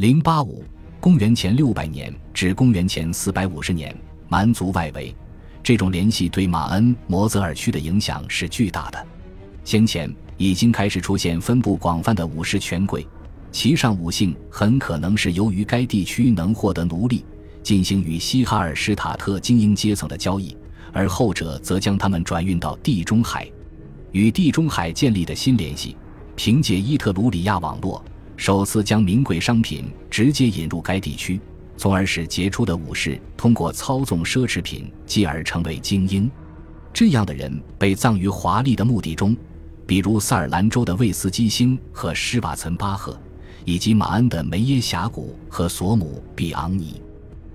零八五，公元前六百年至公元前四百五十年，蛮族外围，这种联系对马恩摩泽尔区的影响是巨大的。先前已经开始出现分布广泛的武士权贵，其上武姓很可能是由于该地区能获得奴隶，进行与西哈尔施塔特精英阶层的交易，而后者则将他们转运到地中海，与地中海建立的新联系，凭借伊特鲁里亚网络。首次将名贵商品直接引入该地区，从而使杰出的武士通过操纵奢侈品继而成为精英。这样的人被葬于华丽的墓地中，比如萨尔兰州的魏斯基星和施瓦岑巴赫，以及马恩的梅耶峡谷和索姆比昂尼。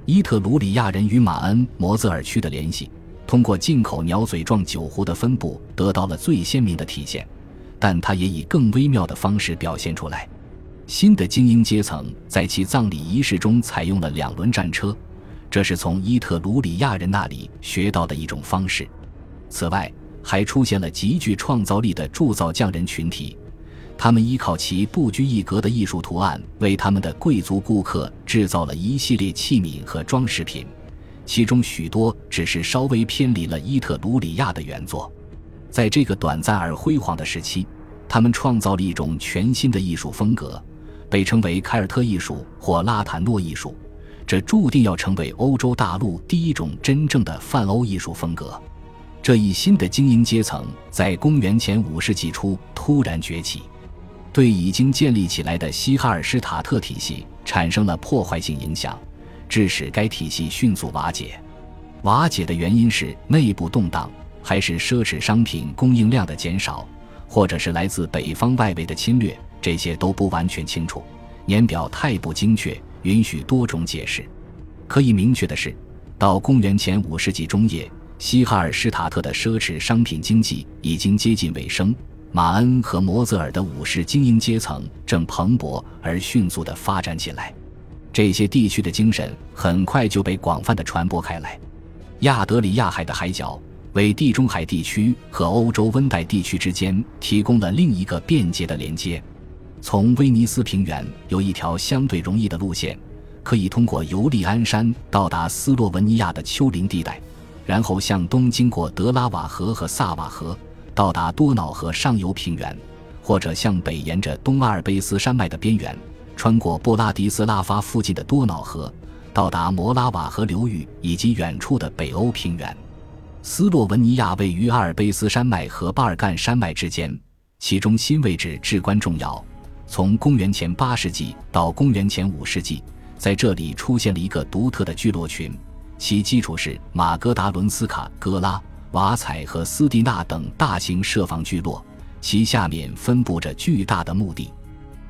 伊特鲁里亚人与马恩摩泽尔区的联系，通过进口鸟嘴状酒壶的分布得到了最鲜明的体现，但它也以更微妙的方式表现出来。新的精英阶层在其葬礼仪式中采用了两轮战车，这是从伊特鲁里亚人那里学到的一种方式。此外，还出现了极具创造力的铸造匠人群体，他们依靠其不拘一格的艺术图案，为他们的贵族顾客制造了一系列器皿和装饰品，其中许多只是稍微偏离了伊特鲁里亚的原作。在这个短暂而辉煌的时期，他们创造了一种全新的艺术风格。被称为凯尔特艺术或拉坦诺艺术，这注定要成为欧洲大陆第一种真正的泛欧艺术风格。这一新的精英阶层在公元前五世纪初突然崛起，对已经建立起来的西哈尔施塔特体系产生了破坏性影响，致使该体系迅速瓦解。瓦解的原因是内部动荡，还是奢侈商品供应量的减少，或者是来自北方外围的侵略？这些都不完全清楚，年表太不精确，允许多种解释。可以明确的是，到公元前五世纪中叶，西哈尔施塔特的奢侈商品经济已经接近尾声。马恩和摩泽尔的武士精英阶层正蓬勃而迅速地发展起来。这些地区的精神很快就被广泛地传播开来。亚德里亚海的海角为地中海地区和欧洲温带地区之间提供了另一个便捷的连接。从威尼斯平原有一条相对容易的路线，可以通过尤利安山到达斯洛文尼亚的丘陵地带，然后向东经过德拉瓦河和萨瓦河，到达多瑙河上游平原，或者向北沿着东阿尔卑斯山脉的边缘，穿过布拉迪斯拉发附近的多瑙河，到达摩拉瓦河流域以及远处的北欧平原。斯洛文尼亚位于阿尔卑斯山脉和巴尔干山脉之间，其中心位置至关重要。从公元前八世纪到公元前五世纪，在这里出现了一个独特的聚落群，其基础是马格达伦斯卡、戈拉、瓦采和斯蒂纳等大型设防聚落，其下面分布着巨大的墓地。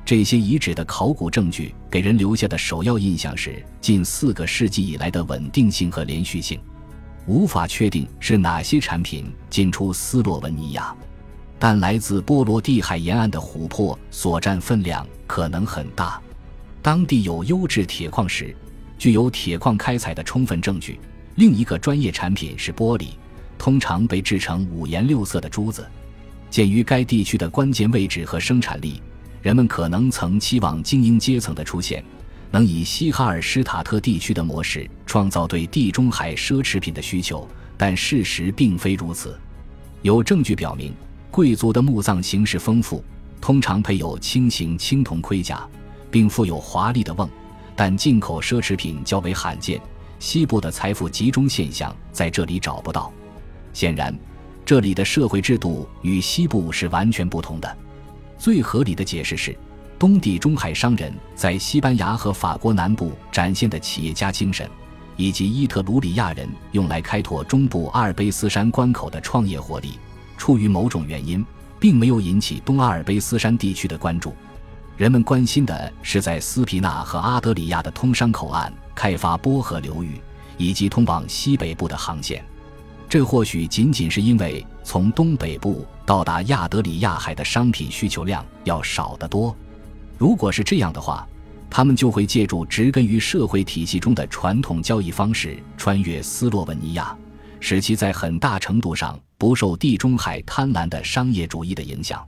这些遗址的考古证据给人留下的首要印象是近四个世纪以来的稳定性和连续性。无法确定是哪些产品进出斯洛文尼亚。但来自波罗的海沿岸的琥珀所占分量可能很大，当地有优质铁矿石，具有铁矿开采的充分证据。另一个专业产品是玻璃，通常被制成五颜六色的珠子。鉴于该地区的关键位置和生产力，人们可能曾期望精英阶层的出现能以西哈尔施塔特地区的模式创造对地中海奢侈品的需求，但事实并非如此。有证据表明。贵族的墓葬形式丰富，通常配有轻型青铜盔甲，并附有华丽的瓮，但进口奢侈品较为罕见。西部的财富集中现象在这里找不到。显然，这里的社会制度与西部是完全不同的。最合理的解释是，东地中海商人在西班牙和法国南部展现的企业家精神，以及伊特鲁里亚人用来开拓中部阿尔卑斯山关口的创业活力。出于某种原因，并没有引起东阿尔卑斯山地区的关注。人们关心的是在斯皮纳和阿德里亚的通商口岸开发波河流域以及通往西北部的航线。这或许仅仅是因为从东北部到达亚德里亚海的商品需求量要少得多。如果是这样的话，他们就会借助植根于社会体系中的传统交易方式穿越斯洛文尼亚，使其在很大程度上。不受地中海贪婪的商业主义的影响。